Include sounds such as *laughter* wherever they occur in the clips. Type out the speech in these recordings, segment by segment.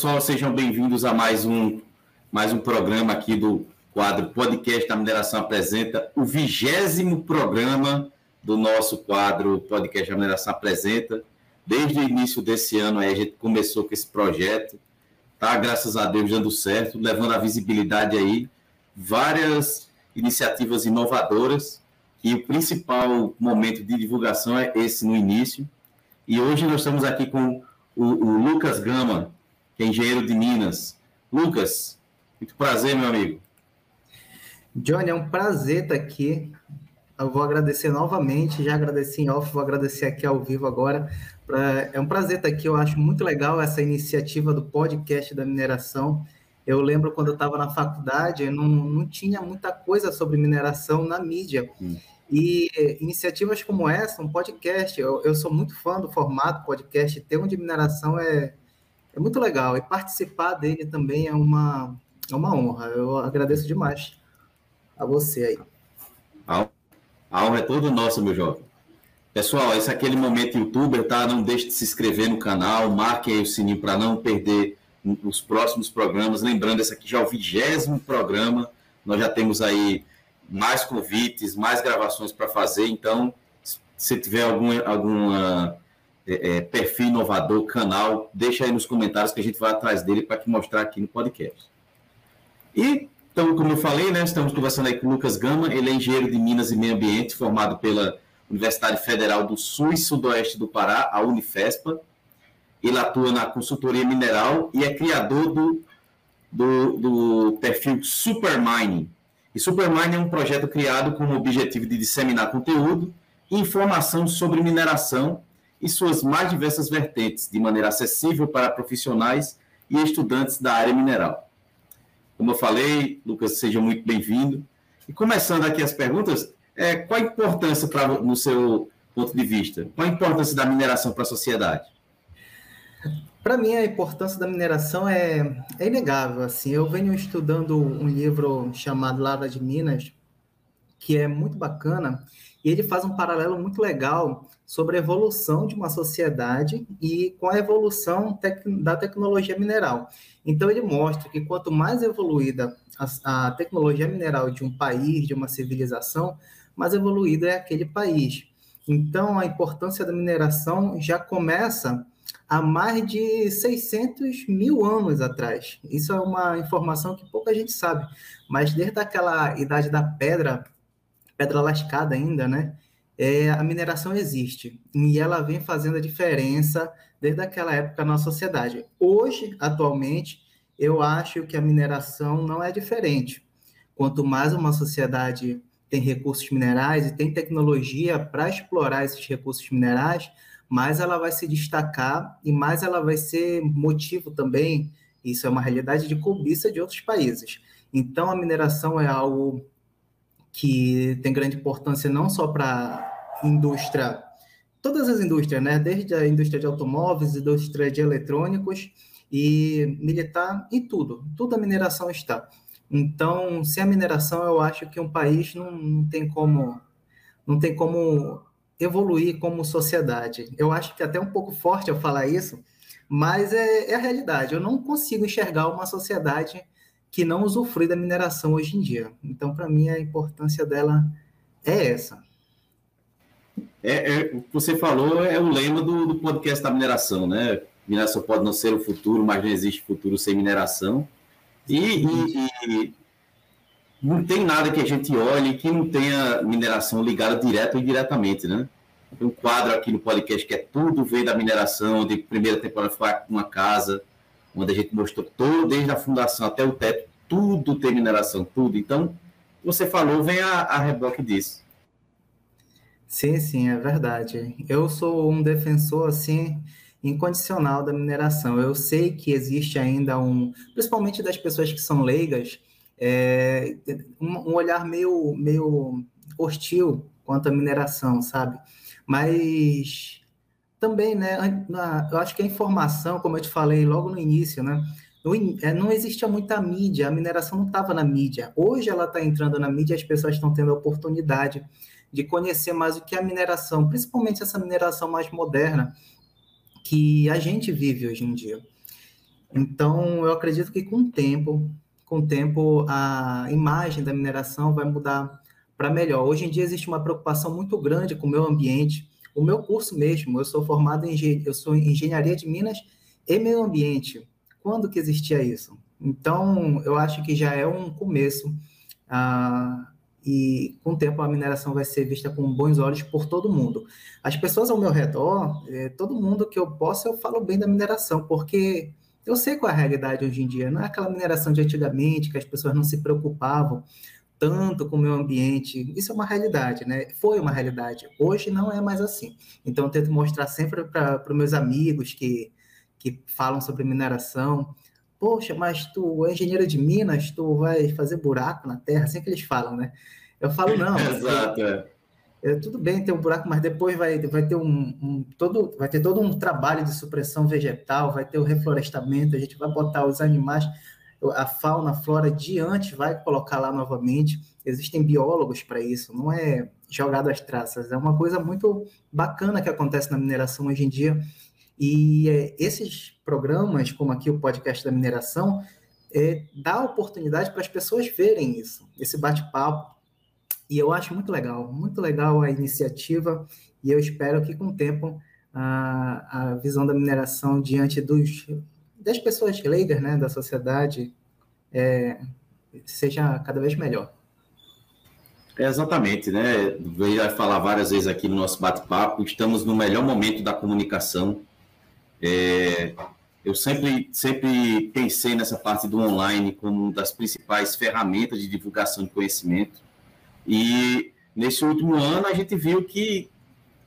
pessoal, sejam bem-vindos a mais um, mais um programa aqui do quadro Podcast da Mineração Apresenta, o vigésimo programa do nosso quadro Podcast da Mineração Apresenta. Desde o início desse ano aí, a gente começou com esse projeto, tá? Graças a Deus dando certo, levando a visibilidade aí, várias iniciativas inovadoras, e o principal momento de divulgação é esse no início. E hoje nós estamos aqui com o, o Lucas Gama, que é engenheiro de Minas. Lucas, muito prazer, meu amigo. Johnny, é um prazer estar aqui. Eu vou agradecer novamente, já agradeci em off, vou agradecer aqui ao vivo agora. É um prazer estar aqui, eu acho muito legal essa iniciativa do podcast da mineração. Eu lembro quando eu estava na faculdade, não, não tinha muita coisa sobre mineração na mídia. Hum. E iniciativas como essa, um podcast, eu, eu sou muito fã do formato podcast, ter um de mineração é, é muito legal e participar dele também é uma, é uma honra. Eu agradeço demais a você aí. A honra é toda nossa, meu jovem. Pessoal, esse é aquele momento youtuber, tá? Não deixe de se inscrever no canal, marque aí o sininho para não perder os próximos programas. Lembrando, esse aqui já é o vigésimo programa. Nós já temos aí mais convites, mais gravações para fazer. Então, se tiver algum alguma é, é, perfil inovador, canal, deixa aí nos comentários que a gente vai atrás dele para te mostrar aqui no podcast. E, então, como eu falei, né, estamos conversando aí com o Lucas Gama, ele é engenheiro de Minas e Meio Ambiente, formado pela Universidade Federal do Sul e Sudoeste do Pará, a Unifespa. Ele atua na consultoria mineral e é criador do, do, do perfil Supermining. E Supermining é um projeto criado com o objetivo de disseminar conteúdo e informação sobre mineração e suas mais diversas vertentes, de maneira acessível para profissionais e estudantes da área mineral. Como eu falei, Lucas, seja muito bem-vindo. E começando aqui as perguntas, é, qual a importância, pra, no seu ponto de vista, qual a importância da mineração para a sociedade? Para mim, a importância da mineração é, é inegável. Assim, eu venho estudando um livro chamado Lava de Minas, que é muito bacana, e ele faz um paralelo muito legal sobre a evolução de uma sociedade e com a evolução tec da tecnologia mineral. Então, ele mostra que quanto mais evoluída a, a tecnologia mineral de um país, de uma civilização, mais evoluído é aquele país. Então, a importância da mineração já começa há mais de 600 mil anos atrás. Isso é uma informação que pouca gente sabe, mas desde aquela idade da pedra, pedra lascada ainda, né? É, a mineração existe e ela vem fazendo a diferença desde aquela época na sociedade. Hoje, atualmente, eu acho que a mineração não é diferente. Quanto mais uma sociedade tem recursos minerais e tem tecnologia para explorar esses recursos minerais, mais ela vai se destacar e mais ela vai ser motivo também, isso é uma realidade de cobiça de outros países. Então, a mineração é algo que tem grande importância não só para indústria, todas as indústrias, né? desde a indústria de automóveis, indústria de eletrônicos e militar, e tudo, tudo a mineração está. Então, sem a mineração, eu acho que um país não, não tem como não tem como evoluir como sociedade. Eu acho que é até um pouco forte eu falar isso, mas é, é, a realidade. Eu não consigo enxergar uma sociedade que não usufrui da mineração hoje em dia. Então, para mim, a importância dela é essa. É, é, o que você falou é o lema do, do podcast da mineração, né? Mineração pode não ser o futuro, mas não existe futuro sem mineração. E, e, e, não tem nada que a gente olhe que não tenha mineração ligada direto ou indiretamente, né? Tem um quadro aqui no podcast que é tudo vem da mineração, de primeira temporada foi uma casa, onde a gente mostrou todo, desde a fundação até o teto, tudo tem mineração, tudo. Então, você falou, vem a, a reboque disso. Sim, sim, é verdade. Eu sou um defensor, assim, incondicional da mineração. Eu sei que existe ainda um, principalmente das pessoas que são leigas, é, um, um, olhar meio, meio hostil quanto à mineração, sabe? Mas também, né, na, eu acho que a informação, como eu te falei logo no início, né, no, é, não existia muita mídia, a mineração não estava na mídia. Hoje ela está entrando na mídia as pessoas estão tendo a oportunidade de conhecer mais o que é a mineração, principalmente essa mineração mais moderna que a gente vive hoje em dia. Então, eu acredito que com o tempo, com o tempo, a imagem da mineração vai mudar para melhor. Hoje em dia existe uma preocupação muito grande com o meio ambiente. O meu curso mesmo, eu sou formado em eu sou em engenharia de minas e meio ambiente. Quando que existia isso? Então, eu acho que já é um começo. Ah, e com o tempo a mineração vai ser vista com bons olhos por todo mundo. As pessoas ao meu redor, é, todo mundo que eu posso, eu falo bem da mineração, porque eu sei qual é a realidade hoje em dia. Não é aquela mineração de antigamente, que as pessoas não se preocupavam tanto com o meio ambiente. Isso é uma realidade, né? Foi uma realidade. Hoje não é mais assim. Então, eu tento mostrar sempre para os meus amigos que, que falam sobre mineração. Poxa, mas tu é engenheiro de minas, tu vai fazer buraco na terra, assim que eles falam, né? Eu falo, não. *laughs* Exato, é. É, tudo bem ter um buraco, mas depois vai, vai ter um, um, todo vai ter todo um trabalho de supressão vegetal, vai ter o reflorestamento, a gente vai botar os animais, a fauna, a flora diante, vai colocar lá novamente. Existem biólogos para isso, não é jogado às traças, é uma coisa muito bacana que acontece na mineração hoje em dia. E é, esses programas, como aqui o podcast da mineração, é, dá oportunidade para as pessoas verem isso, esse bate-papo, e eu acho muito legal, muito legal a iniciativa, e eu espero que com o tempo a, a visão da mineração diante dos, das pessoas leigas né, da sociedade é, seja cada vez melhor. É exatamente, né? Eu falar várias vezes aqui no nosso bate-papo, estamos no melhor momento da comunicação. É, eu sempre, sempre pensei nessa parte do online como uma das principais ferramentas de divulgação de conhecimento. E nesse último ano a gente viu que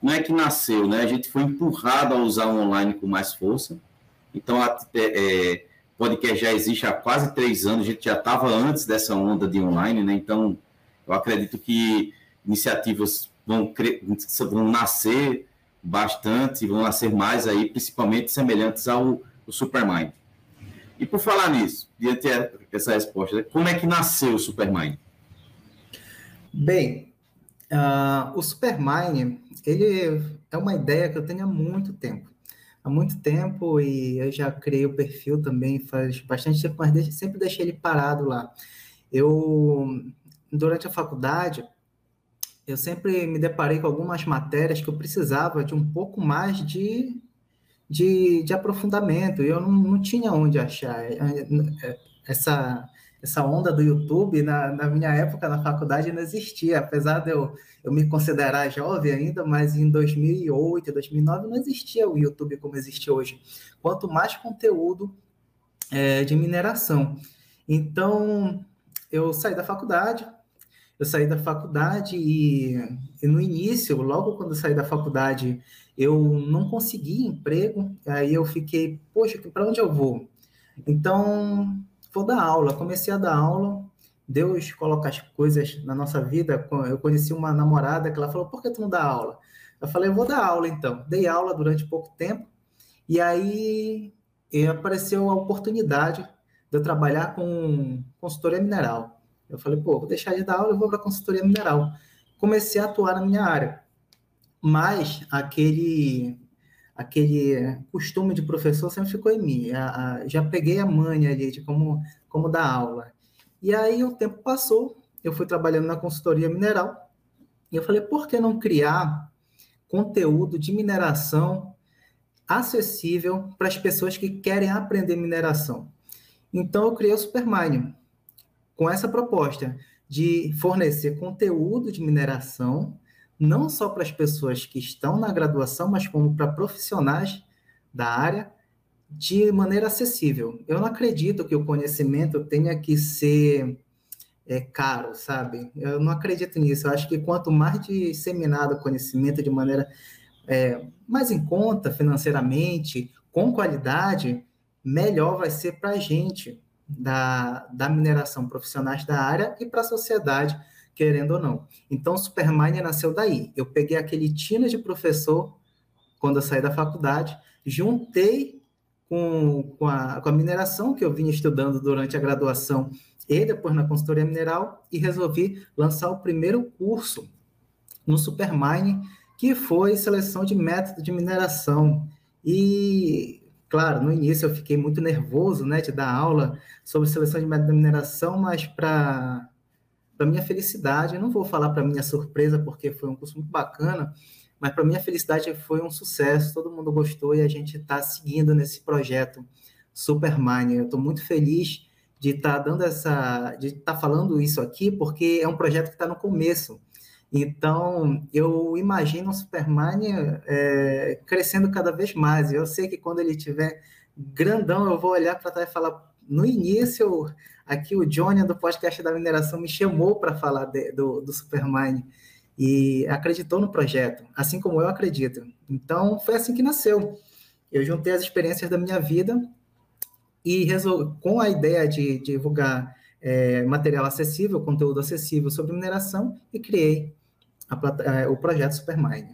não é que nasceu, né? A gente foi empurrado a usar o online com mais força. Então, a, é, é podcast já existe há quase três anos, a gente já estava antes dessa onda de online, né? Então, eu acredito que iniciativas vão, vão nascer bastante, vão nascer mais aí, principalmente semelhantes ao, ao Supermind. E por falar nisso, diante dessa resposta, como é que nasceu o Supermind? Bem, uh, o Supermine, ele é uma ideia que eu tenho há muito tempo. Há muito tempo, e eu já criei o perfil também faz bastante tempo, mas sempre deixei ele parado lá. Eu, durante a faculdade, eu sempre me deparei com algumas matérias que eu precisava de um pouco mais de, de, de aprofundamento, e eu não, não tinha onde achar essa essa onda do YouTube, na, na, minha época, na faculdade, não existia. Apesar de eu, eu me considerar jovem ainda, mas em 2008, 2009, não existia o YouTube como existe hoje. Quanto mais conteúdo é, de mineração. Então, eu saí da faculdade, eu saí da faculdade e, e no início, logo quando saí da faculdade, eu não consegui emprego, aí eu fiquei, poxa, para onde eu vou? Então, vou dar aula. Comecei a dar aula, Deus coloca as coisas na nossa vida. Eu conheci uma namorada que ela falou: por que tu não dá aula? Eu falei: vou dar aula então. Dei aula durante pouco tempo, e aí apareceu a oportunidade de eu trabalhar com consultoria mineral. Eu falei: pô, vou deixar de dar aula e vou para consultoria mineral. Comecei a atuar na minha área. Mas aquele aquele costume de professor sempre ficou em mim. A, a, já peguei a manha ali de como, como dar aula. E aí o tempo passou, eu fui trabalhando na consultoria mineral, e eu falei, por que não criar conteúdo de mineração acessível para as pessoas que querem aprender mineração? Então eu criei o Supermine, com essa proposta de fornecer conteúdo de mineração não só para as pessoas que estão na graduação, mas como para profissionais da área, de maneira acessível. Eu não acredito que o conhecimento tenha que ser é, caro, sabe? Eu não acredito nisso. Eu acho que quanto mais disseminado o conhecimento de maneira é, mais em conta financeiramente, com qualidade, melhor vai ser para a gente da, da mineração, profissionais da área e para a sociedade querendo ou não. Então, Supermine nasceu daí. Eu peguei aquele tino de professor quando eu saí da faculdade, juntei com, com, a, com a mineração que eu vinha estudando durante a graduação e depois na consultoria mineral e resolvi lançar o primeiro curso no Supermine, que foi seleção de método de mineração. E Claro, no início eu fiquei muito nervoso, né, de dar aula sobre seleção de método de mineração, mas para para minha felicidade, eu não vou falar para minha surpresa porque foi um curso muito bacana, mas para minha felicidade foi um sucesso, todo mundo gostou e a gente está seguindo nesse projeto Supermine. Eu estou muito feliz de estar tá dando essa, de estar tá falando isso aqui, porque é um projeto que está no começo. Então, eu imagino o Superman é, crescendo cada vez mais. Eu sei que quando ele tiver grandão, eu vou olhar para trás e falar. No início, aqui o Johnny do podcast da mineração me chamou para falar de, do, do Superman e acreditou no projeto, assim como eu acredito. Então, foi assim que nasceu. Eu juntei as experiências da minha vida e com a ideia de, de divulgar é, material acessível, conteúdo acessível sobre mineração, e criei a, é, o projeto Supermine.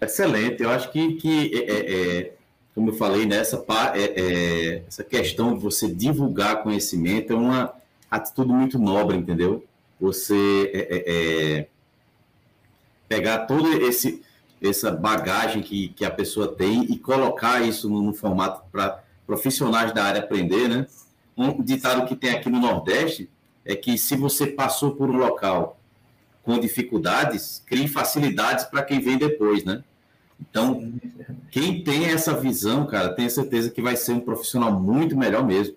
Excelente, eu acho que, que é, é, é como eu falei, né, essa questão de você divulgar conhecimento é uma atitude muito nobre, entendeu? Você pegar todo esse essa bagagem que, que a pessoa tem e colocar isso no, no formato para profissionais da área aprender, né? Um ditado que tem aqui no Nordeste é que se você passou por um local com dificuldades, crie facilidades para quem vem depois, né? Então, quem tem essa visão, cara, tenha certeza que vai ser um profissional muito melhor mesmo.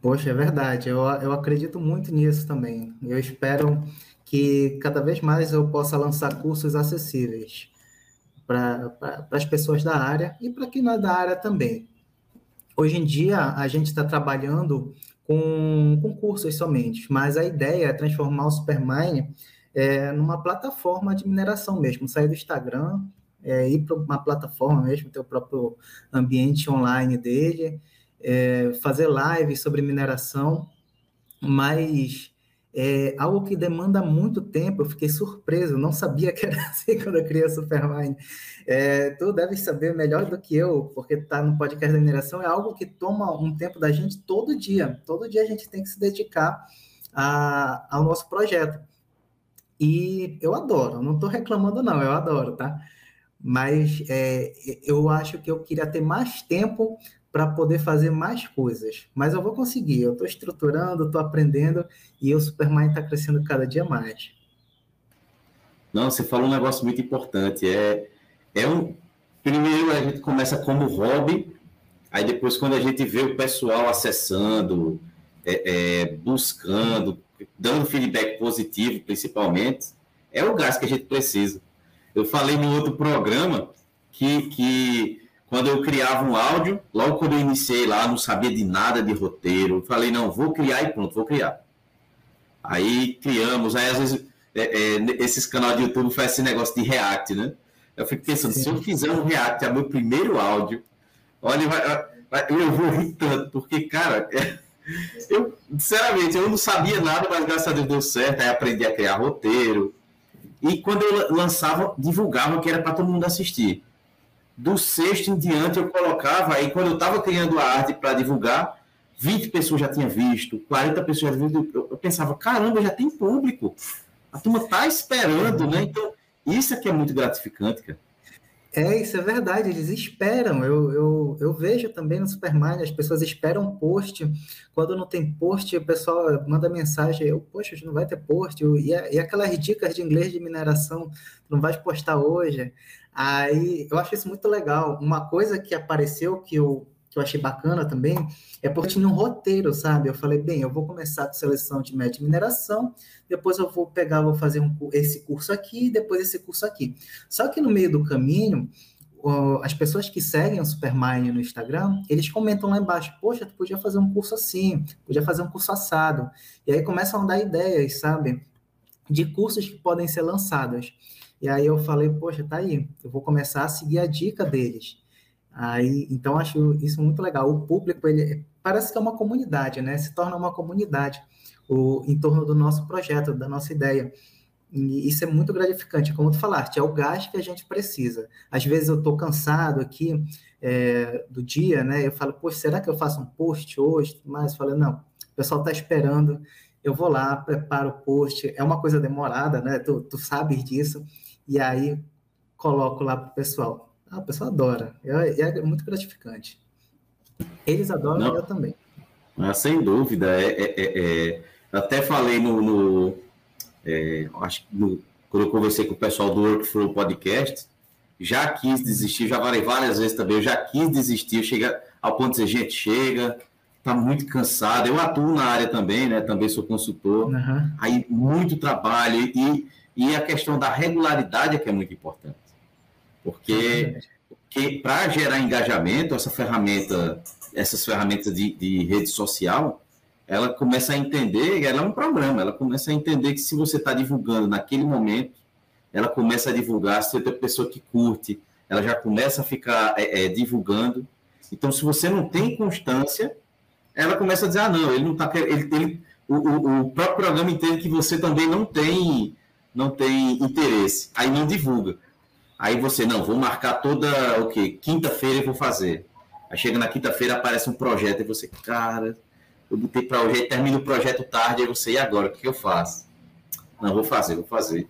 Poxa, é verdade. Eu, eu acredito muito nisso também. Eu espero que cada vez mais eu possa lançar cursos acessíveis para as pessoas da área e para quem não é da área também. Hoje em dia, a gente está trabalhando com, com cursos somente, mas a ideia é transformar o Supermine é, numa plataforma de mineração mesmo, sair do Instagram, é, ir para uma plataforma mesmo, ter o próprio ambiente online dele, é, fazer lives sobre mineração, mas é algo que demanda muito tempo. Eu fiquei surpreso, não sabia que era *laughs* assim quando eu criei a Supermine. É, tu deve saber melhor do que eu, porque tá no podcast da mineração, é algo que toma um tempo da gente todo dia. Todo dia a gente tem que se dedicar a, ao nosso projeto. E eu adoro, não estou reclamando, não, eu adoro, tá? Mas é, eu acho que eu queria ter mais tempo para poder fazer mais coisas. Mas eu vou conseguir, eu estou estruturando, estou aprendendo e o Superman está crescendo cada dia mais. Não, você falou um negócio muito importante. É, é um. Primeiro a gente começa como hobby, aí depois, quando a gente vê o pessoal acessando, é, é, buscando, dando feedback positivo, principalmente, é o gás que a gente precisa. Eu falei no outro programa que, que quando eu criava um áudio, logo quando eu iniciei lá, não sabia de nada de roteiro, falei, não, vou criar e pronto, vou criar. Aí criamos, aí às vezes é, é, esses canais de YouTube fazem esse negócio de react, né? Eu fico pensando, Sim. se eu fizer um react a meu primeiro áudio, olha, vai, vai, eu vou rir tanto, porque, cara, é, *laughs* eu, sinceramente, eu não sabia nada, mas graças a Deus deu certo, aí aprendi a criar roteiro. E quando eu lançava, divulgava que era para todo mundo assistir do sexto em diante eu colocava, aí quando eu estava criando a arte para divulgar, 20 pessoas já tinham visto, 40 pessoas já tinham visto, eu, pensava, caramba, já tem público. A turma está esperando, né? Então, isso aqui é muito gratificante, cara. É, isso é verdade, eles esperam. Eu, eu, eu vejo também no Superman, as pessoas esperam post. Quando não tem post, o pessoal manda mensagem, eu, poxa, não vai ter post. E, e aquelas dicas de inglês de mineração, não vai postar hoje. Aí eu acho isso muito legal. Uma coisa que apareceu que eu, que eu achei bacana também é porque tinha um roteiro, sabe? Eu falei, bem, eu vou começar com seleção de média mineração, depois eu vou pegar, vou fazer um, esse curso aqui, depois esse curso aqui. Só que no meio do caminho, as pessoas que seguem o Supermine no Instagram, eles comentam lá embaixo, poxa, tu podia fazer um curso assim, podia fazer um curso assado. E aí começam a dar ideias, sabe? De cursos que podem ser lançados. E aí eu falei, poxa, tá aí, eu vou começar a seguir a dica deles. Aí, então acho isso muito legal. O público, ele parece que é uma comunidade, né? Se torna uma comunidade o, em torno do nosso projeto, da nossa ideia. E isso é muito gratificante, como tu falaste, é o gás que a gente precisa. Às vezes eu estou cansado aqui é, do dia, né? Eu falo, poxa, será que eu faço um post hoje? Mas falo, não, o pessoal está esperando, eu vou lá, preparo o post. É uma coisa demorada, né? Tu, tu sabes disso, e aí coloco lá para o pessoal. Ah, o pessoal adora, é, é muito gratificante. Eles adoram, Não, eu também. Ah, sem dúvida, é, é, é, é até falei no, no é, acho que no, quando eu conversei com o pessoal do Workflow Podcast, já quis desistir, já falei várias vezes também, eu já quis desistir, chega ao ponto de dizer, gente, chega, tá muito cansado. Eu atuo na área também, né? Também sou consultor. Uhum. Aí muito trabalho e, e a questão da regularidade é que é muito importante. Porque, porque para gerar engajamento, essa ferramenta, essas ferramentas de, de rede social, ela começa a entender, ela é um programa, ela começa a entender que se você está divulgando naquele momento, ela começa a divulgar, se tem pessoa que curte, ela já começa a ficar é, é, divulgando. Então, se você não tem constância, ela começa a dizer, ah, não, ele não está ele, ele o, o, o, próprio programa entende que você também não tem, não tem interesse, aí não divulga. Aí você, não, vou marcar toda, o quê? Quinta-feira eu vou fazer. Aí chega na quinta-feira, aparece um projeto, e você, cara, eu botei para hoje, termina o projeto tarde, aí você, e agora, o que eu faço? Não, vou fazer, vou fazer.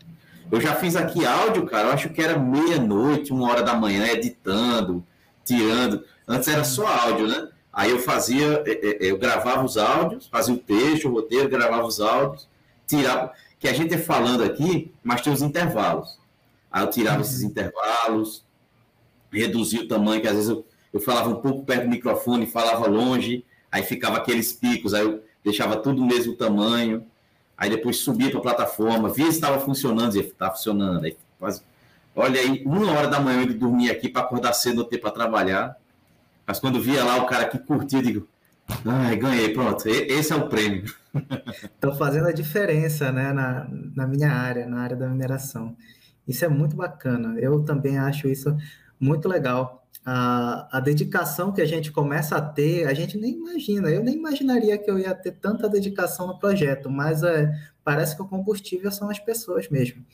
Eu já fiz aqui áudio, cara, eu acho que era meia-noite, uma hora da manhã, editando, tirando. Antes era só áudio, né? Aí eu fazia, é, é, é, eu gravava os áudios, fazia o texto, o roteiro, gravava os áudios, tirava, que a gente é falando aqui, mas tem os intervalos. Aí eu tirava esses intervalos, reduzia o tamanho, que às vezes eu, eu falava um pouco perto do microfone, falava longe, aí ficava aqueles picos, aí eu deixava tudo o mesmo tamanho, aí depois subia para a plataforma, via se estava funcionando, dizia, está funcionando, aí quase... Olha aí, uma hora da manhã ele dormia aqui para acordar cedo, não ter para trabalhar, mas quando via lá o cara que curtiu, eu digo, ai, ganhei, pronto, esse é o prêmio. Estou fazendo a diferença né, na, na minha área, na área da mineração. Isso é muito bacana. Eu também acho isso muito legal. A, a dedicação que a gente começa a ter, a gente nem imagina. Eu nem imaginaria que eu ia ter tanta dedicação no projeto, mas é, parece que o combustível são as pessoas mesmo.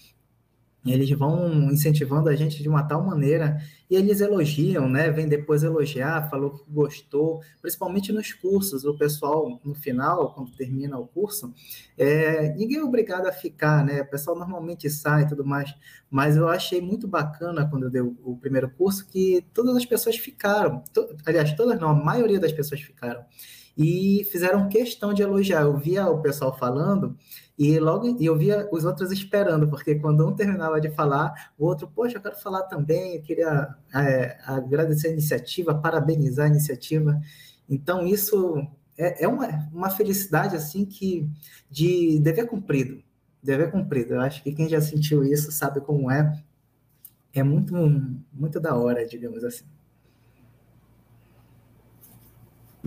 Eles vão incentivando a gente de uma tal maneira e eles elogiam, né? Vem depois elogiar, falou que gostou, principalmente nos cursos. O pessoal, no final, quando termina o curso, é, ninguém é obrigado a ficar, né? O pessoal normalmente sai e tudo mais, mas eu achei muito bacana quando eu dei o, o primeiro curso que todas as pessoas ficaram, to, aliás, todas não, a maioria das pessoas ficaram e fizeram questão de elogiar. Eu via o pessoal falando e logo eu via os outros esperando, porque quando um terminava de falar, o outro, poxa, eu quero falar também, eu queria é, agradecer a iniciativa, parabenizar a iniciativa. Então, isso é, é uma, uma felicidade, assim, que de dever cumprido, dever cumprido. Eu acho que quem já sentiu isso sabe como é. É muito, muito da hora, digamos assim.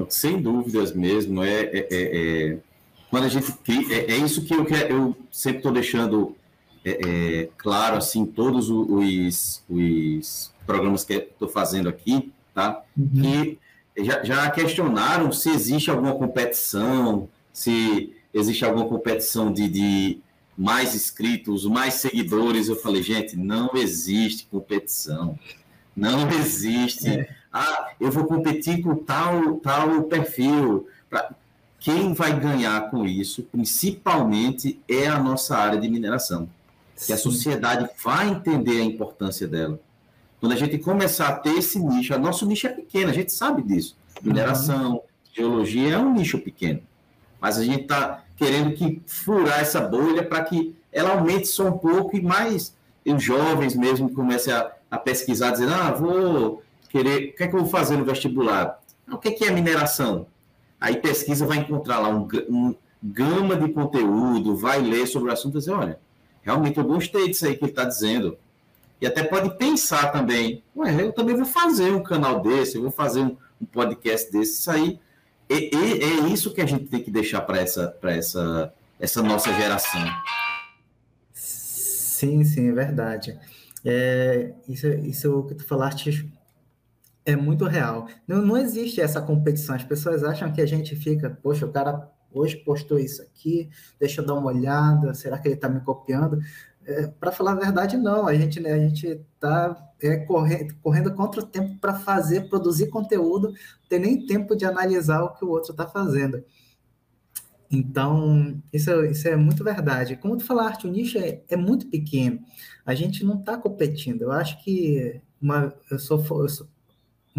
Sem dúvidas mesmo, é, é, é, é quando a gente é, é isso que eu, eu sempre estou deixando é, claro assim todos os, os programas que estou fazendo aqui, tá? Uhum. Que já, já questionaram se existe alguma competição, se existe alguma competição de, de mais inscritos, mais seguidores. Eu falei, gente, não existe competição, não existe. Ah, eu vou competir com tal tal perfil. Pra quem vai ganhar com isso, principalmente, é a nossa área de mineração. Sim. Que a sociedade vai entender a importância dela. Quando a gente começar a ter esse nicho, nosso nicho é pequeno, a gente sabe disso. Mineração, uhum. geologia é um nicho pequeno. Mas a gente está querendo que furar essa bolha para que ela aumente só um pouco e mais os jovens mesmo comecem a, a pesquisar, dizendo, ah, vou querer, o que é que eu vou fazer no vestibular? Ah, o que é, que é mineração? Aí pesquisa, vai encontrar lá um, um gama de conteúdo, vai ler sobre o assunto e dizer, olha, realmente eu gostei disso aí que ele está dizendo. E até pode pensar também, ué, eu também vou fazer um canal desse, eu vou fazer um, um podcast desse, isso aí. E, e, é isso que a gente tem que deixar para essa, essa, essa nossa geração. Sim, sim, é verdade. É, isso, isso que tu falaste é muito real. Não, não existe essa competição. As pessoas acham que a gente fica, poxa, o cara hoje postou isso aqui, deixa eu dar uma olhada, será que ele está me copiando? É, para falar a verdade, não. A gente né, a gente está é, correndo, correndo contra o tempo para fazer, produzir conteúdo, não tem nem tempo de analisar o que o outro está fazendo. Então, isso, isso é muito verdade. Como tu falaste, o nicho é, é muito pequeno. A gente não está competindo. Eu acho que uma, eu sou, eu sou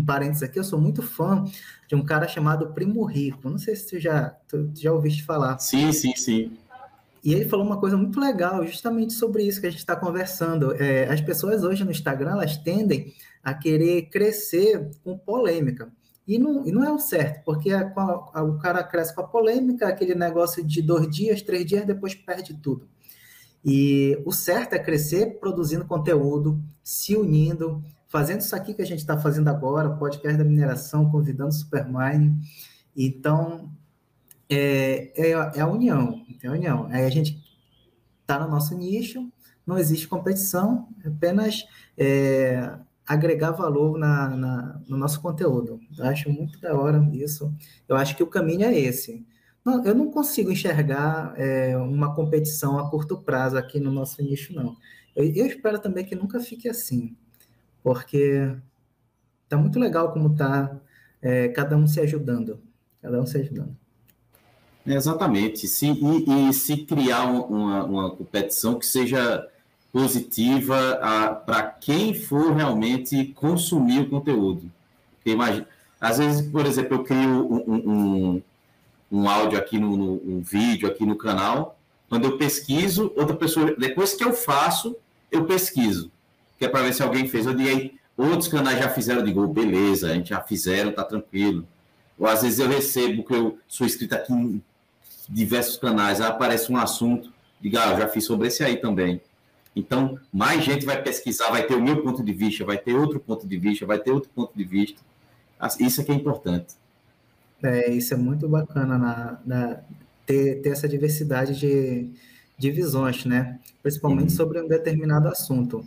um parênteses aqui, eu sou muito fã de um cara chamado Primo Rico. Não sei se tu já, tu já ouviste falar. Sim, sim, sim. E ele falou uma coisa muito legal, justamente sobre isso que a gente está conversando. É, as pessoas hoje no Instagram, elas tendem a querer crescer com polêmica. E não, e não é o certo, porque a, a, o cara cresce com a polêmica, aquele negócio de dois dias, três dias, depois perde tudo. E o certo é crescer produzindo conteúdo, se unindo, fazendo isso aqui que a gente está fazendo agora, podcast da mineração, convidando o Supermine. Então, é, é, é, a união, é a união. Aí a gente está no nosso nicho, não existe competição, é apenas é, agregar valor na, na, no nosso conteúdo. Eu acho muito da hora isso. Eu acho que o caminho é esse. Não, eu não consigo enxergar é, uma competição a curto prazo aqui no nosso nicho, não. Eu, eu espero também que nunca fique assim, porque tá muito legal como tá é, cada um se ajudando, cada um se ajudando. exatamente. Se, e, e, se criar uma, uma competição que seja positiva para quem for realmente consumir o conteúdo. Porque imagina, às vezes, por exemplo, eu crio um, um, um áudio aqui no, no, um vídeo aqui no canal, quando eu pesquiso, outra pessoa, depois que eu faço, eu pesquiso, que é para ver se alguém fez. Eu digo, outros canais já fizeram, eu digo, oh, beleza, a gente já fizeram, tá tranquilo. Ou às vezes eu recebo, que eu sou inscrito aqui em diversos canais, aí aparece um assunto, digo, ah, eu já fiz sobre esse aí também. Então, mais gente vai pesquisar, vai ter o meu ponto de vista, vai ter outro ponto de vista, vai ter outro ponto de vista. Isso é que é importante. É, isso é muito bacana na, na ter, ter essa diversidade de, de visões, né? Principalmente uhum. sobre um determinado assunto.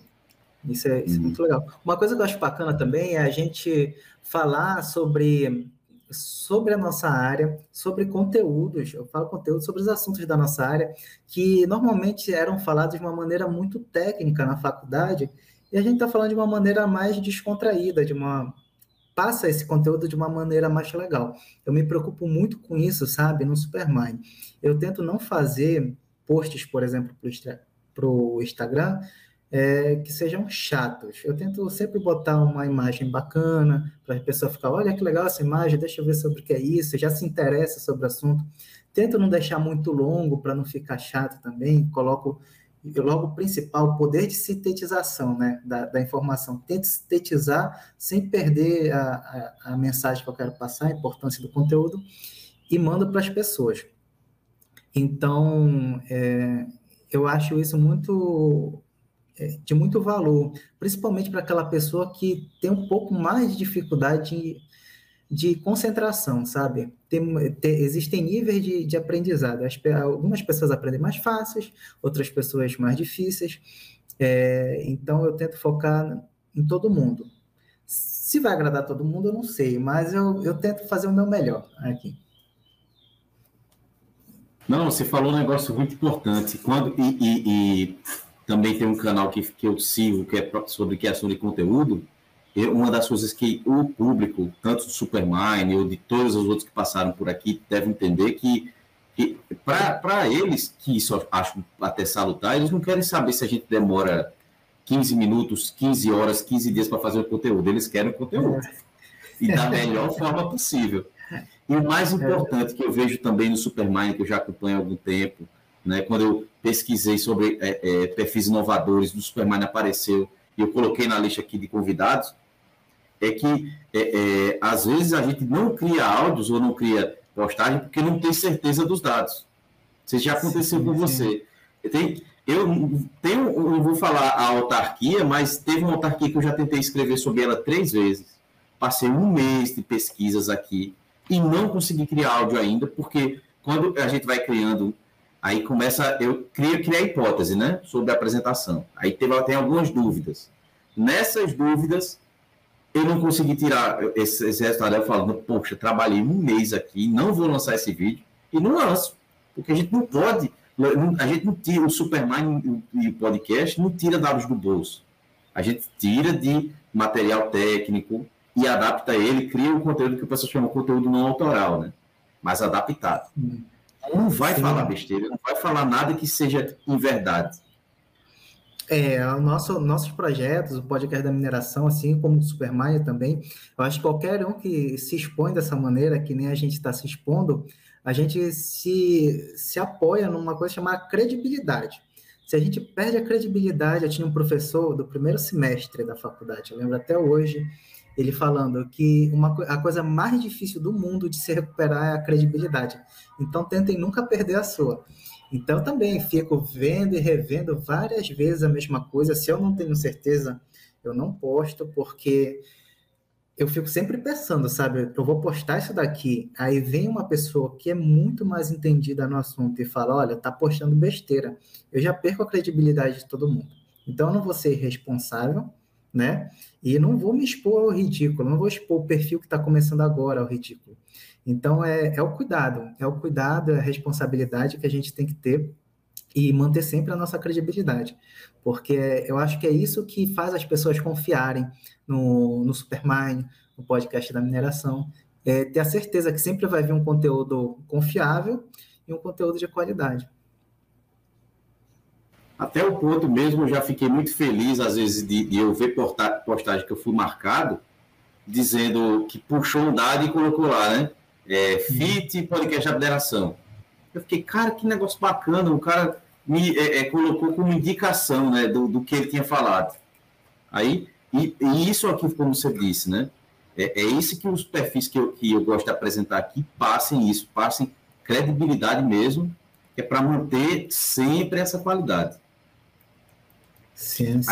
Isso é, isso é uhum. muito legal. Uma coisa que eu acho bacana também é a gente falar sobre sobre a nossa área, sobre conteúdos, eu falo conteúdo sobre os assuntos da nossa área, que normalmente eram falados de uma maneira muito técnica na faculdade, e a gente está falando de uma maneira mais descontraída, de uma passa esse conteúdo de uma maneira mais legal. Eu me preocupo muito com isso, sabe, no Supermind. Eu tento não fazer posts, por exemplo, para o Instagram, é, que sejam chatos. Eu tento sempre botar uma imagem bacana para a pessoa ficar, olha que legal essa imagem, deixa eu ver sobre o que é isso, já se interessa sobre o assunto. Tento não deixar muito longo para não ficar chato também. Coloco logo o principal, o poder de sintetização né, da, da informação. Tento sintetizar sem perder a, a, a, mensagem que eu quero passar, a importância do conteúdo, e mando para as pessoas. Então, é, eu acho isso muito de muito valor, principalmente para aquela pessoa que tem um pouco mais de dificuldade de, de concentração, sabe? Tem, tem, existem níveis de, de aprendizado. As, algumas pessoas aprendem mais fáceis, outras pessoas mais difíceis. É, então, eu tento focar em todo mundo. Se vai agradar todo mundo, eu não sei, mas eu, eu tento fazer o meu melhor aqui. Não, você falou um negócio muito importante. Quando, e, e, e também tem um canal que, que eu sigo, que é sobre criação de conteúdo. E uma das coisas que o público, tanto do Supermine ou de todos os outros que passaram por aqui, deve entender que, que para eles, que isso acho até salutar, eles não querem saber se a gente demora 15 minutos, 15 horas, 15 dias para fazer o conteúdo. Eles querem o conteúdo. E da melhor *laughs* forma possível. E o mais importante que eu vejo também no Supermine, que eu já acompanho há algum tempo, né? Quando eu pesquisei sobre é, é, perfis inovadores do Superman apareceu e eu coloquei na lista aqui de convidados, é que é, é, às vezes a gente não cria áudios ou não cria postagem porque não tem certeza dos dados. Isso já aconteceu sim, com sim. você. Eu tenho, eu tenho, eu vou falar a autarquia, mas teve uma autarquia que eu já tentei escrever sobre ela três vezes. Passei um mês de pesquisas aqui e não consegui criar áudio ainda, porque quando a gente vai criando Aí começa, eu queria criar hipótese, né, sobre a apresentação. Aí teve, tem algumas dúvidas. Nessas dúvidas, eu não consegui tirar esse, esse resultado. Eu falo, poxa, trabalhei um mês aqui, não vou lançar esse vídeo, e não lanço, porque a gente não pode, a gente não tira, o Superman e o podcast não tira dados do bolso. A gente tira de material técnico e adapta ele, cria o conteúdo que o pessoal chama de conteúdo não autoral, né? Mas adaptado. Hum. Não vai Sim. falar besteira, não vai falar nada que seja em verdade. É, o nosso, nossos projetos, o podcast da mineração, assim como o Supermaia também, eu acho que qualquer um que se expõe dessa maneira, que nem a gente está se expondo, a gente se, se apoia numa coisa chamada credibilidade. Se a gente perde a credibilidade, eu tinha um professor do primeiro semestre da faculdade, eu lembro até hoje, ele falando que uma, a coisa mais difícil do mundo de se recuperar é a credibilidade. Então, tentem nunca perder a sua. Então, também fico vendo e revendo várias vezes a mesma coisa. Se eu não tenho certeza, eu não posto, porque eu fico sempre pensando, sabe? Eu vou postar isso daqui, aí vem uma pessoa que é muito mais entendida no assunto e fala: olha, tá postando besteira. Eu já perco a credibilidade de todo mundo. Então, eu não vou ser responsável né? E não vou me expor ao ridículo, não vou expor o perfil que está começando agora ao ridículo. Então, é, é o cuidado, é o cuidado, é a responsabilidade que a gente tem que ter e manter sempre a nossa credibilidade, porque eu acho que é isso que faz as pessoas confiarem no, no Supermine, no podcast da mineração, é ter a certeza que sempre vai vir um conteúdo confiável e um conteúdo de qualidade. Até o ponto mesmo, eu já fiquei muito feliz, às vezes, de, de eu ver postagem que eu fui marcado, dizendo que puxou um dado e colocou lá, né? É, FIT Podcast da Federação. Eu fiquei, cara, que negócio bacana. O cara me é, é, colocou como indicação né, do, do que ele tinha falado. Aí, e, e, isso aqui, como você disse, né? É, é isso que os perfis que eu, que eu gosto de apresentar aqui passem isso, passem credibilidade mesmo, é para manter sempre essa qualidade. Sim, sim.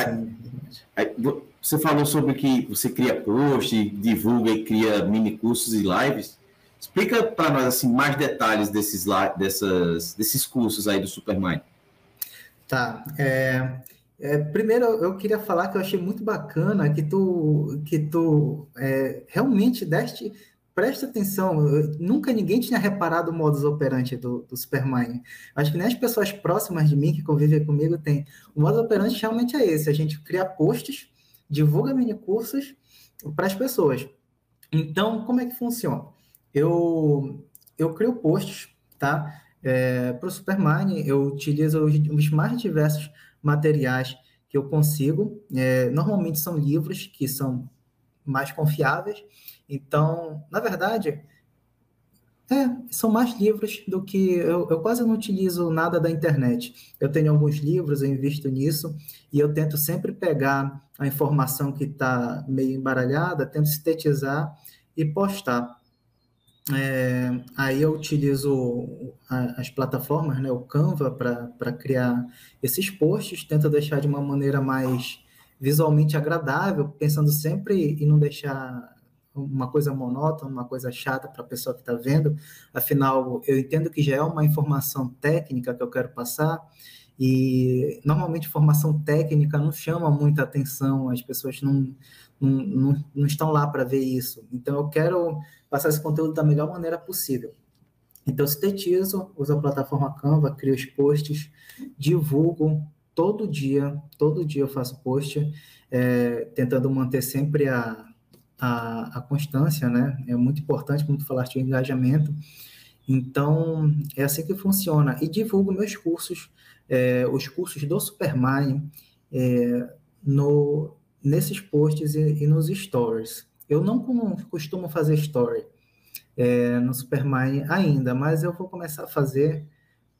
Aí, aí, você falou sobre que você cria post, divulga e cria mini cursos e lives. Explica para nós assim mais detalhes desses, dessas, desses cursos aí do Supermind. Tá. É, é, primeiro, eu queria falar que eu achei muito bacana que tu, que tu é, realmente deste presta atenção, nunca ninguém tinha reparado o modus operandi do, do Superman. Acho que nem as pessoas próximas de mim, que convivem comigo, têm. O modus operandi realmente é esse: a gente cria posts, divulga mini cursos para as pessoas. Então, como é que funciona? Eu, eu crio posts, tá? É, para o Supermine, eu utilizo os, os, mais diversos materiais que eu consigo. É, normalmente são livros que são mais confiáveis então, na verdade, é, são mais livros do que. Eu, eu, quase não utilizo nada da internet. Eu tenho alguns livros, eu invisto nisso, e eu tento sempre pegar a informação que está meio embaralhada, tento sintetizar e postar. É, aí eu utilizo as plataformas, né, o Canva, para criar esses posts, tento deixar de uma maneira mais visualmente agradável, pensando sempre em não deixar uma coisa monótona, uma coisa chata para a pessoa que está vendo. Afinal, eu entendo que já é uma informação técnica que eu quero passar, e normalmente informação técnica não chama muita atenção, as pessoas não, não, não, não estão lá para ver isso. Então, eu quero passar esse conteúdo da melhor maneira possível. Então, sintetizo, uso a plataforma Canva, crio os posts, divulgo todo dia, todo dia eu faço post, é, tentando manter sempre a, a, a constância, né? É muito importante, como tu falaste, o engajamento. Então, é assim que funciona. E divulgo meus cursos, é, os cursos do Supermine, é, no, nesses posts e, e, nos stories. Eu não costumo fazer story é, no Supermine ainda, mas eu vou começar a fazer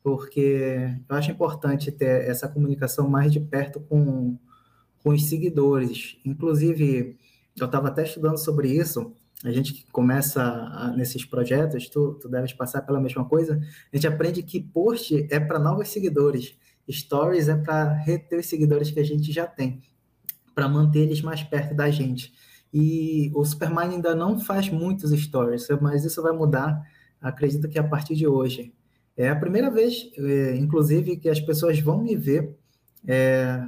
porque eu acho importante ter essa comunicação mais de perto com, com os seguidores. Inclusive, eu estava até estudando sobre isso. A gente que começa a, nesses projetos, tu, tu deves passar pela mesma coisa. A gente aprende que post é para novos seguidores, stories é para reter os seguidores que a gente já tem, para manter eles mais perto da gente. E o Superman ainda não faz muitos stories, mas isso vai mudar, acredito que a partir de hoje. É a primeira vez, é, inclusive, que as pessoas vão me ver é,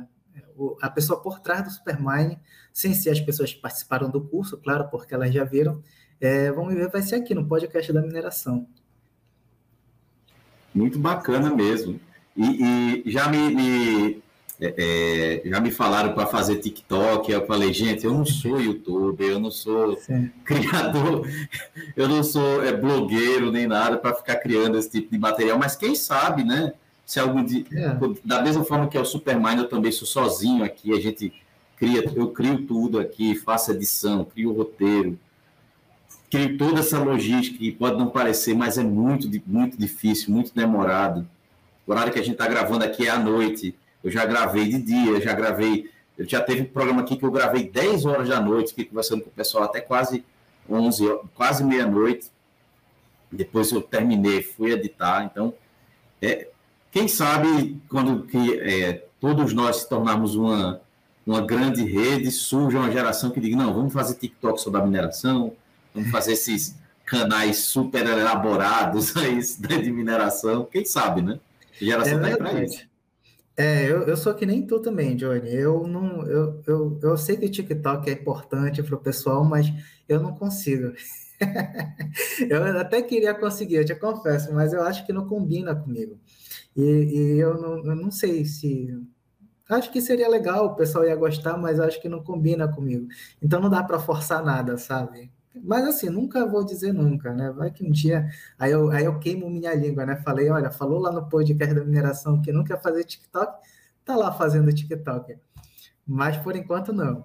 a pessoa por trás do Supermine, sem ser as pessoas que participaram do curso, claro, porque elas já viram, é, vamos ver, vai ser aqui no podcast da mineração. Muito bacana mesmo. E, e já me, me, é, é, já me falaram para fazer TikTok, eu falei, gente, eu não sou youtuber, eu não sou Sim. criador, eu não sou é, blogueiro nem nada para ficar criando esse tipo de material, mas quem sabe, né? Se algum dia, é. da mesma forma que é o Supermind, eu também sou sozinho aqui, a gente cria, eu crio tudo aqui, faço edição, crio o roteiro, crio toda essa logística que pode não parecer, mas é muito, muito difícil, muito demorado. O horário que a gente está gravando aqui é à noite eu já gravei de dia, já gravei. Eu já teve um programa aqui que eu gravei 10 horas da noite, aqui conversando com o pessoal até quase 11, quase meia-noite. Depois eu terminei, fui editar. Então, é, quem sabe quando que, é, todos nós se tornarmos uma, uma grande rede, surge uma geração que diga: não, vamos fazer TikTok sobre a mineração, vamos fazer esses canais super elaborados *laughs* aí de mineração. Quem sabe, né? A geração está é tá aí para isso. É, eu, eu sou que nem tu também, Johnny. Eu não, eu, eu, eu sei que o TikTok é importante para o pessoal, mas eu não consigo. *laughs* eu até queria conseguir, eu te confesso, mas eu acho que não combina comigo. E, e eu, não, eu não sei se. Acho que seria legal, o pessoal ia gostar, mas acho que não combina comigo. Então não dá para forçar nada, sabe? Mas assim, nunca vou dizer nunca, né? Vai que um dia. Aí eu, aí eu queimo minha língua, né? Falei, olha, falou lá no podcast da mineração que não quer fazer TikTok, tá lá fazendo TikTok. Mas por enquanto não.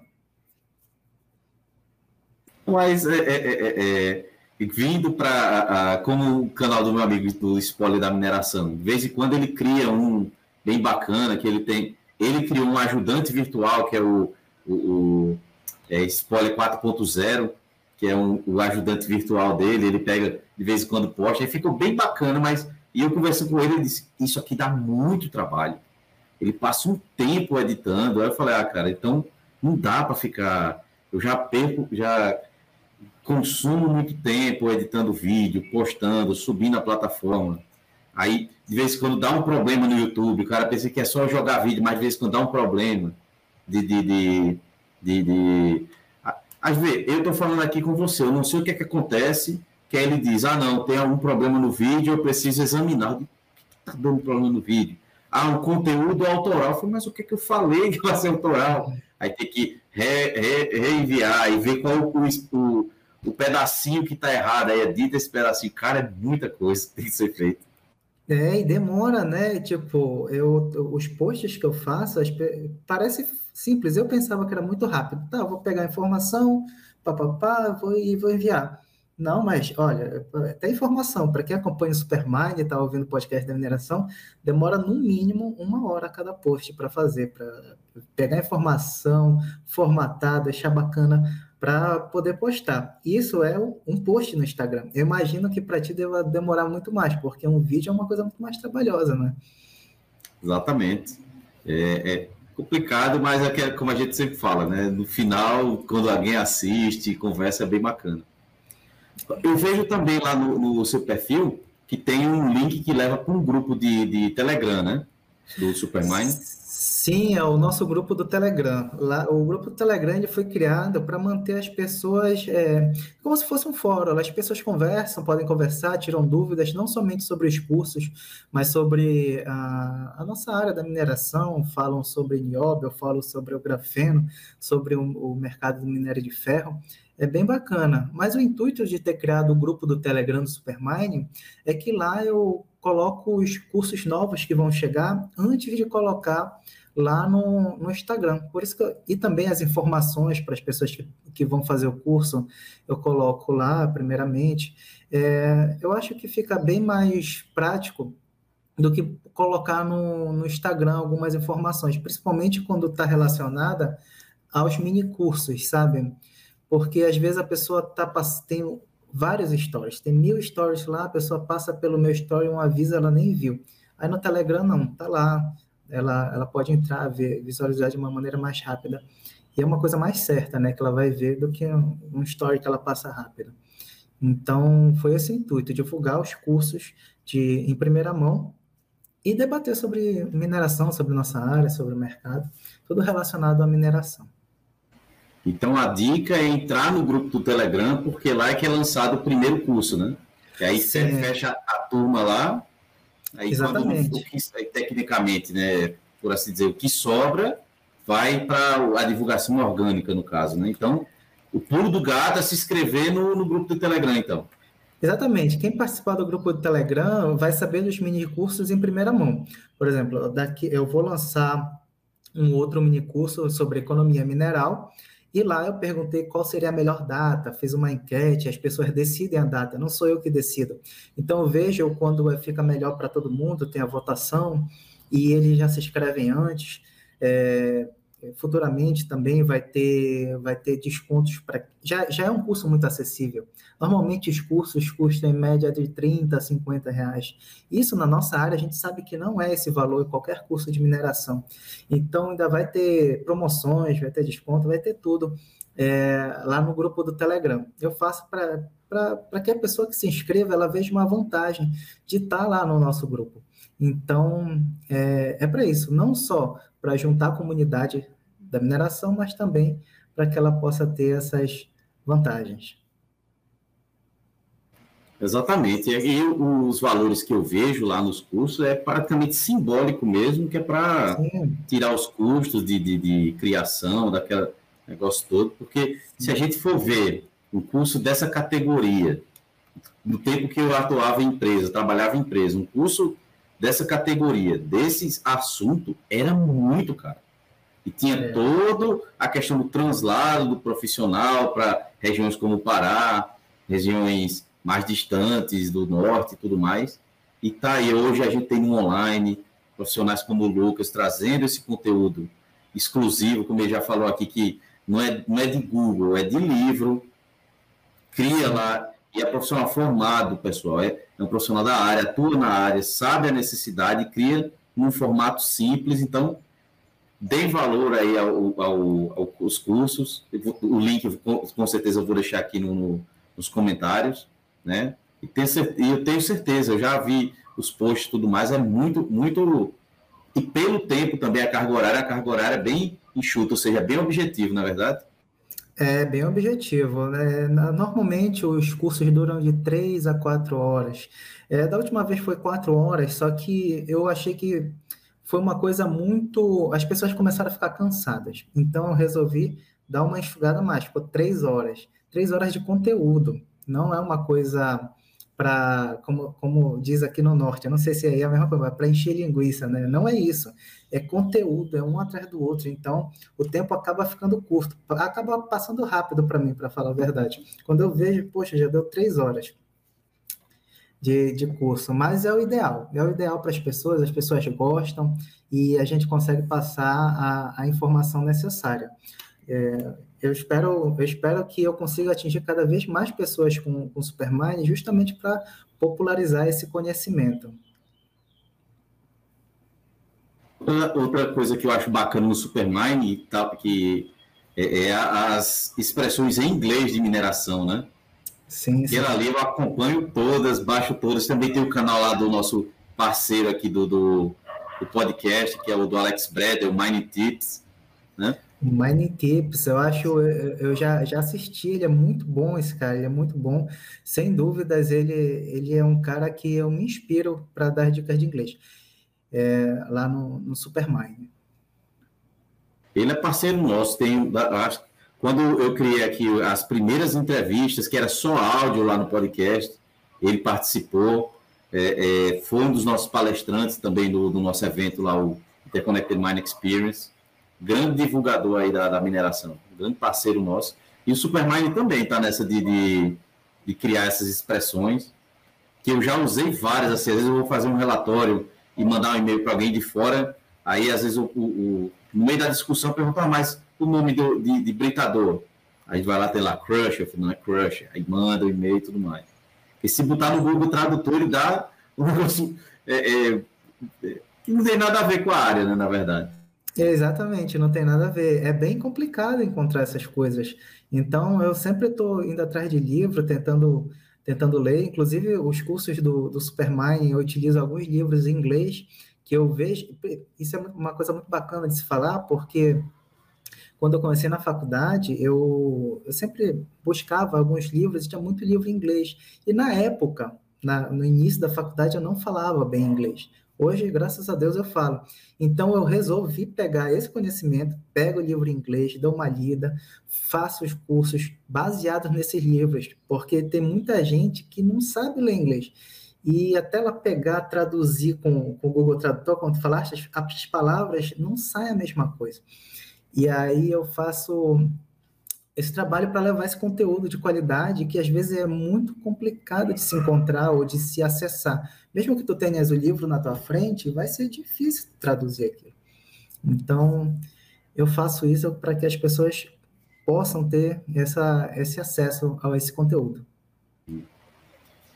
Mas é, é, é, é vindo para como o canal do meu amigo do Spoiler da Mineração, de vez em quando ele cria um bem bacana, que ele tem. Ele criou um ajudante virtual, que é o, o, o é, Spoiler 4.0 que é um, o ajudante virtual dele, ele pega de vez em quando posta, aí ficou bem bacana, mas e eu conversando com ele, ele disse, isso aqui dá muito trabalho. Ele passa um tempo editando, aí eu falei, ah, cara, então não dá para ficar, eu já perco, já consumo muito tempo editando vídeo, postando, subindo a plataforma. Aí, de vez em quando dá um problema no YouTube, o cara pensa que é só jogar vídeo, mas de vez em quando dá um problema de, de, de, de, de às vezes, eu estou falando aqui com você, eu não sei o que é que acontece, que aí ele diz, ah, não, tem algum problema no vídeo, eu preciso examinar. O que está dando problema no vídeo? Ah, o conteúdo autoral. Eu falei, mas o que, é que eu falei que vai ser autoral? Aí tem que re, re, reenviar e ver qual o, o, o pedacinho que está errado. Aí edita esse pedacinho. Cara, é muita coisa que tem que ser feito. É, e demora, né? Tipo, eu, os posts que eu faço, parece simples. Eu pensava que era muito rápido. Tá, vou pegar a informação, papapá, vou, e vou enviar. Não, mas olha, até informação, para quem acompanha o Supermind e está ouvindo o podcast da mineração, demora no mínimo uma hora cada post para fazer, para pegar informação, formatar, deixar bacana para poder postar. Isso é um post no Instagram. Eu imagino que para ti deva demorar muito mais, porque um vídeo é uma coisa muito mais trabalhosa, né? Exatamente. É, é, complicado, mas é como a gente sempre fala, né? No final, quando alguém assiste, conversa, é bem bacana. Eu vejo também lá no, no seu perfil que tem um link que leva para um grupo de, de Telegram, né? Do Supermind. Sim, é o nosso grupo do Telegram. Lá, o grupo do Telegram ele foi criado para manter as pessoas é, como se fosse um fórum. As pessoas conversam, podem conversar, tiram dúvidas, não somente sobre os cursos, mas sobre a, a nossa área da mineração. Falam sobre nióbio, falam sobre o grafeno, sobre o, o mercado do minério de ferro é bem bacana. Mas o intuito de ter criado o grupo do Telegram do Supermine é que lá eu coloco os cursos novos que vão chegar antes de colocar lá no, no Instagram. Por isso eu, e também as informações para as pessoas que, que vão fazer o curso, eu coloco lá primeiramente. É, eu acho que fica bem mais prático do que colocar no, no Instagram algumas informações, principalmente quando está relacionada aos mini cursos, sabe? Porque às vezes a pessoa tá, tem vários stories, tem mil stories lá, a pessoa passa pelo meu story, um aviso, ela nem viu. Aí no Telegram não, tá lá, ela, ela pode entrar, ver, visualizar de uma maneira mais rápida. E é uma coisa mais certa, né, que ela vai ver do que um story que ela passa rápido. Então, foi esse intuito, divulgar os cursos de, em primeira mão e debater sobre mineração, sobre nossa área, sobre o mercado, tudo relacionado à mineração. Então, a dica é entrar no grupo do Telegram, porque lá é que é lançado o primeiro curso, né? E aí você fecha a turma lá, Aí, Exatamente. Quando, tecnicamente, né, por assim dizer, o que sobra vai para a divulgação orgânica, no caso, né? Então, o pulo do gato é se inscrever no, no grupo do Telegram, então. Exatamente. Quem participar do grupo do Telegram vai saber dos mini cursos em primeira mão. Por exemplo, daqui eu vou lançar um outro mini curso sobre economia mineral e lá eu perguntei qual seria a melhor data, fiz uma enquete, as pessoas decidem a data, não sou eu que decido. Então vejo quando fica melhor para todo mundo, tem a votação e eles já se inscrevem antes. É, futuramente também vai ter, vai ter descontos para. Já, já é um curso muito acessível. Normalmente os cursos custam em média de 30 a 50 reais. Isso na nossa área a gente sabe que não é esse valor em qualquer curso de mineração. Então ainda vai ter promoções, vai ter desconto, vai ter tudo é, lá no grupo do Telegram. Eu faço para que a pessoa que se inscreva ela veja uma vantagem de estar lá no nosso grupo. Então, é, é para isso, não só para juntar a comunidade da mineração, mas também para que ela possa ter essas vantagens. Exatamente. E os valores que eu vejo lá nos cursos é praticamente simbólico mesmo, que é para tirar os custos de, de, de criação, daquele negócio todo, porque se a gente for ver um curso dessa categoria, no tempo que eu atuava em empresa, trabalhava em empresa, um curso dessa categoria, desses assuntos, era muito caro. E tinha é. todo a questão do translado do profissional para regiões como o Pará, regiões mais distantes do norte e tudo mais. E tá aí, hoje a gente tem no online profissionais como o Lucas trazendo esse conteúdo exclusivo, como ele já falou aqui, que não é, não é de Google, é de livro. Cria lá, e é profissional formado, pessoal, é, é um profissional da área, atua na área, sabe a necessidade, cria num formato simples, então dê valor aí ao, ao, aos cursos, o link com certeza eu vou deixar aqui no, no, nos comentários, né? E, e eu tenho certeza, eu já vi os posts e tudo mais, é muito, muito. E pelo tempo também, a carga horária, a carga horária é bem enxuta, ou seja, bem objetivo, na é verdade? É bem objetivo. Né? Normalmente os cursos duram de três a quatro horas. É, da última vez foi quatro horas, só que eu achei que foi uma coisa muito. As pessoas começaram a ficar cansadas. Então eu resolvi dar uma enxugada mais, ficou três horas. Três horas de conteúdo. Não é uma coisa para, como, como diz aqui no norte, eu não sei se aí é a mesma coisa, para encher linguiça, né? Não é isso. É conteúdo, é um atrás do outro. Então, o tempo acaba ficando curto, acaba passando rápido para mim, para falar a verdade. Quando eu vejo, poxa, já deu três horas de, de curso, mas é o ideal, é o ideal para as pessoas, as pessoas gostam e a gente consegue passar a, a informação necessária. É, eu espero, eu espero que eu consiga atingir cada vez mais pessoas com, com Supermind, justamente para popularizar esse conhecimento. Outra coisa que eu acho bacana no Supermind, tá, que é, é, as expressões em inglês de mineração, né? Sim, sim. ali eu acompanho todas, baixo todas. Também tem o canal lá do nosso parceiro aqui do, do, do podcast, que é o do Alex Breder, o Mine Tips, né? Mining Tips, eu acho, eu já, já assisti, ele é muito bom esse cara, ele é muito bom. Sem dúvidas, ele, ele é um cara que eu me inspiro para dar dicas de inglês é, lá no, no Supermind. Ele é parceiro nosso, tem, acho, quando eu criei aqui as primeiras entrevistas, que era só áudio lá no podcast, ele participou, é, é, foi um dos nossos palestrantes também do, do nosso evento lá, o Interconnected Mine Experience grande divulgador aí da, da mineração, grande parceiro nosso. E o Supermine também está nessa de, de, de, criar essas expressões, que eu já usei várias, assim, às vezes eu vou fazer um relatório e mandar um e-mail para alguém de fora, aí às vezes o, o, o, no meio da discussão pergunta, ah, mas o nome do, de, de britador, a gente vai lá, tem lá Crush, eu falo, não é Crush, aí manda o e-mail e tudo mais. E se botar no Google Tradutor, ele dá um *laughs* negócio é, é, é, que não tem nada a ver com a área, né, na verdade. Exatamente, não tem nada a ver. É bem complicado encontrar essas coisas. Então, eu sempre estou indo atrás de livro, tentando, tentando ler. Inclusive, os cursos do, do Supermind, eu utilizo alguns livros em inglês que eu vejo. Isso é uma coisa muito bacana de se falar, porque quando eu comecei na faculdade, eu, eu sempre buscava alguns livros tinha muito livro em inglês. E na época, na, no início da faculdade, eu não falava bem inglês. Hoje, graças a Deus, eu falo. Então, eu resolvi pegar esse conhecimento, pego o livro em inglês, dou uma lida, faço os cursos baseados nesses livros, porque tem muita gente que não sabe ler inglês. E até ela pegar, traduzir com, com o Google Tradutor, quando tu falaste, as, as palavras não saem a mesma coisa. E aí eu faço esse trabalho para levar esse conteúdo de qualidade que às vezes é muito complicado de se encontrar ou de se acessar. Mesmo que tu tenhas o livro na tua frente, vai ser difícil traduzir aquilo. Então, eu faço isso para que as pessoas possam ter essa, esse acesso a esse conteúdo.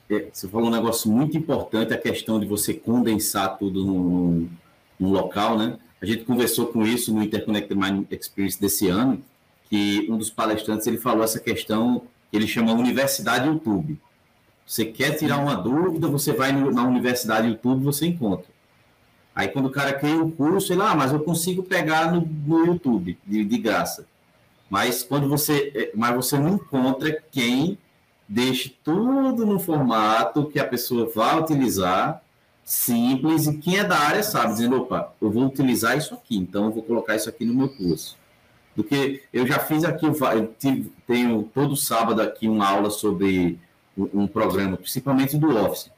É, você falou um negócio muito importante, a questão de você condensar tudo num, num local, né? A gente conversou com isso no Interconnected Mind Experience desse ano, que um dos palestrantes ele falou essa questão que ele chama Universidade YouTube. Você quer tirar uma dúvida, você vai na Universidade YouTube, você encontra. Aí quando o cara cria um curso, ele, ah, mas eu consigo pegar no, no YouTube, de, de graça. Mas quando você, é, mas você não encontra quem deixe tudo no formato que a pessoa vai utilizar, simples, e quem é da área sabe, dizendo, opa, eu vou utilizar isso aqui, então eu vou colocar isso aqui no meu curso do que eu já fiz aqui, eu tenho todo sábado aqui uma aula sobre um, programa, principalmente do Office.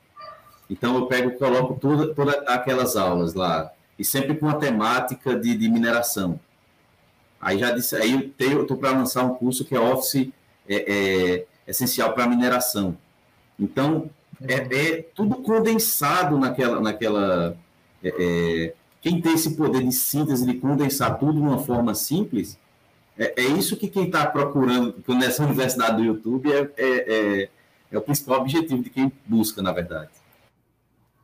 Então eu pego coloco todas toda aquelas aulas lá, e sempre com a temática de, de mineração. Aí já disse, aí eu estou para lançar um curso que é Office é, é essencial para mineração. Então é, é, tudo condensado naquela, naquela é, é, quem tem esse poder de síntese de condensar tudo de uma forma simples é, é isso que quem está procurando nessa *laughs* universidade do YouTube é, é, o principal objetivo de quem busca, na verdade.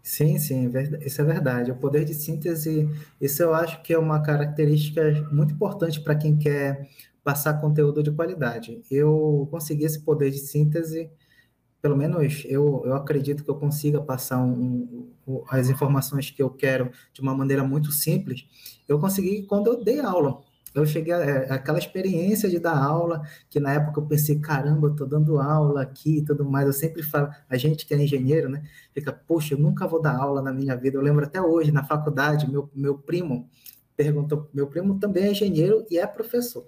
Sim, sim, é isso é verdade. O poder de síntese, isso eu acho que é uma característica muito importante para quem quer passar conteúdo de qualidade. Eu consegui esse poder de síntese, pelo menos eu, eu acredito que eu consiga passar um, um, as informações que eu quero de uma maneira muito simples. Eu consegui quando eu dei aula eu cheguei a, é, aquela experiência de dar aula, que na época eu pensei, caramba, eu tô dando aula aqui e tudo mais. Eu sempre falo, a gente que é engenheiro, né? Fica, poxa, eu nunca vou dar aula na minha vida. Eu lembro até hoje, na faculdade, meu, meu primo perguntou, meu primo também é engenheiro e é professor.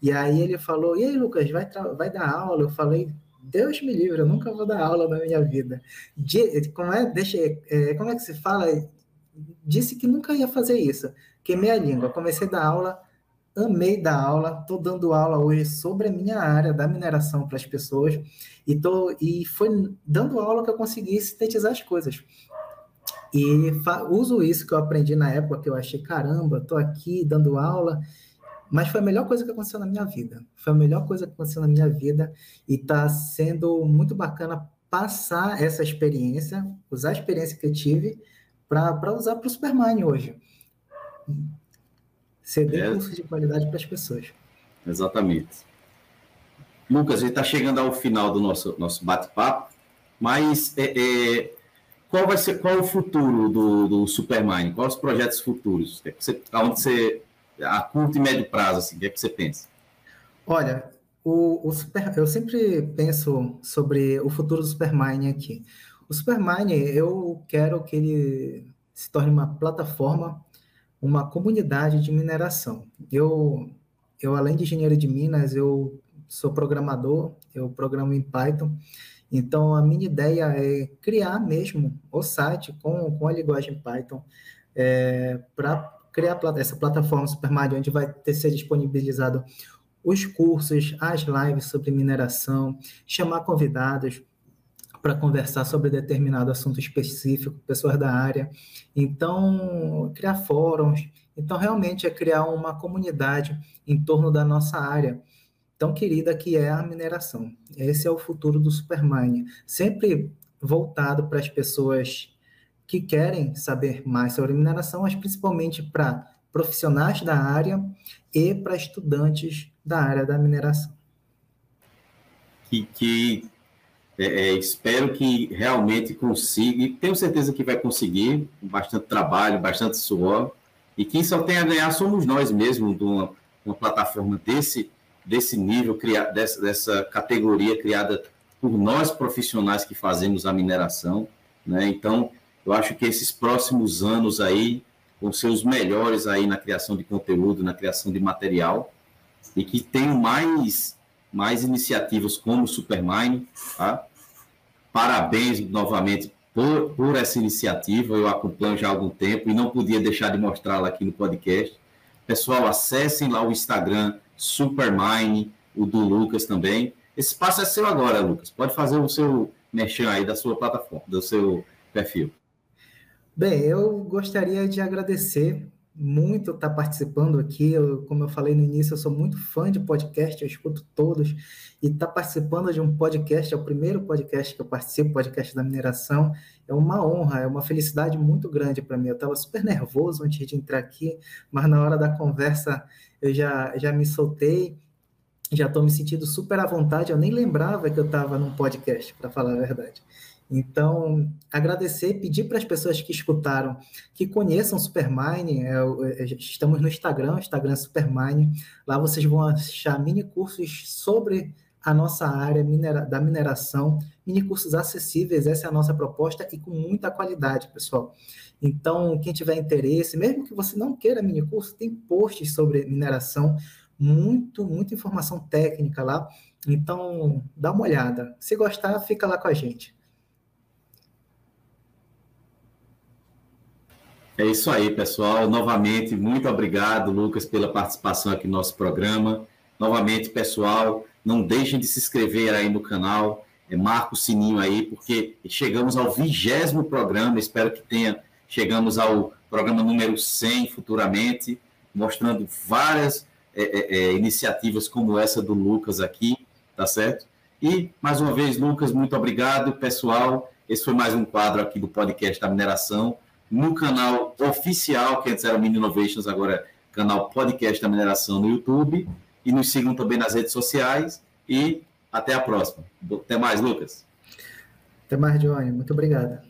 E aí ele falou, e aí, Lucas, vai, vai dar aula? Eu falei, Deus me livre, eu nunca vou dar aula na minha vida. De, como é, deixa, é, como é que se fala? Disse que nunca ia fazer isso. Queimei a língua, comecei a dar aula amei dar aula, estou dando aula hoje sobre a minha área da mineração para as pessoas e, tô, e foi dando aula que eu consegui sintetizar as coisas. E uso isso que eu aprendi na época, que eu achei, caramba, estou aqui dando aula, mas foi a melhor coisa que aconteceu na minha vida. Foi a melhor coisa que aconteceu na minha vida e está sendo muito bacana passar essa experiência, usar a experiência que eu tive para usar para o Superman hoje ceder é. cursos de qualidade para as pessoas. Exatamente. Lucas, a gente está chegando ao final do nosso, nosso bate-papo, mas é, é, qual vai ser qual é o futuro do, do Supermine? Quais os projetos futuros? É você, aonde você, a curto e médio prazo, assim, o que é que você pensa? Olha, o, o Super, eu sempre penso sobre o futuro do Supermine aqui. O Supermine, eu quero que ele se torne uma plataforma uma comunidade de mineração. Eu, eu além de engenheiro de minas, eu sou programador, eu programo em Python. Então, a minha ideia é criar mesmo o site com, com a linguagem Python é, para criar essa plataforma Supermario, onde vai ter ser disponibilizado os cursos, as lives sobre mineração, chamar convidados, para conversar sobre determinado assunto específico, pessoas da área. Então, criar fóruns. Então, realmente é criar uma comunidade em torno da nossa área tão querida que é a mineração. Esse é o futuro do Supermine, sempre voltado para as pessoas que querem saber mais sobre mineração, mas principalmente para profissionais da área e para estudantes da área da mineração. Que, que é, é, espero que realmente consiga, e tenho certeza que vai conseguir, com bastante trabalho, bastante suor, e quem só tem a ganhar somos nós mesmos, de uma, uma plataforma desse, desse nível, dessa, dessa categoria criada por nós profissionais que fazemos a mineração. Né? Então, Eu acho que esses próximos anos aí vão ser os melhores aí na criação de conteúdo, na criação de material, e que tenham mais, mais iniciativas como o Supermine, tá? Parabéns novamente por, por essa iniciativa, eu acompanho já há algum tempo e não podia deixar de mostrá-la aqui no podcast. Pessoal, acessem lá o Instagram Supermine, o do Lucas também. Esse espaço é seu agora, Lucas. Pode fazer o seu merchan aí da sua plataforma, do seu perfil. Bem, eu gostaria de agradecer muito estar participando aqui. Eu, como eu falei no início, eu sou muito fã de podcast, eu escuto todos. E estar participando de um podcast, é o primeiro podcast que eu participo, podcast da mineração, é uma honra, é uma felicidade muito grande para mim. Eu estava super nervoso antes de entrar aqui, mas na hora da conversa eu já, já me soltei, já estou me sentindo super à vontade. Eu nem lembrava que eu estava num podcast, para falar a verdade. Então, agradecer, pedir para as pessoas que escutaram que conheçam Supermine. É, é, estamos no Instagram, Instagram Supermine. Lá vocês vão achar mini cursos sobre a nossa área minera, da mineração, mini cursos acessíveis. Essa é a nossa proposta e com muita qualidade, pessoal. Então, quem tiver interesse, mesmo que você não queira mini curso, tem posts sobre mineração, muito, muita informação técnica lá. Então, dá uma olhada. Se gostar, fica lá com a gente. É isso aí, pessoal. Novamente, muito obrigado, Lucas, pela participação aqui no nosso programa. Novamente, pessoal, não deixem de se inscrever aí no canal, é, marca o sininho aí, porque chegamos ao vigésimo programa, espero que tenha, chegamos ao programa número 100 futuramente, mostrando várias é, é, é, iniciativas como essa do Lucas aqui, tá certo? E, mais uma vez, Lucas, muito obrigado, pessoal. Esse foi mais um quadro aqui do podcast da mineração no canal oficial, que antes era Mini Innovations, agora é canal Podcast da Mineração no YouTube. E nos sigam também nas redes sociais. E até a próxima. Até mais, Lucas. Até mais, Johnny. Muito obrigado.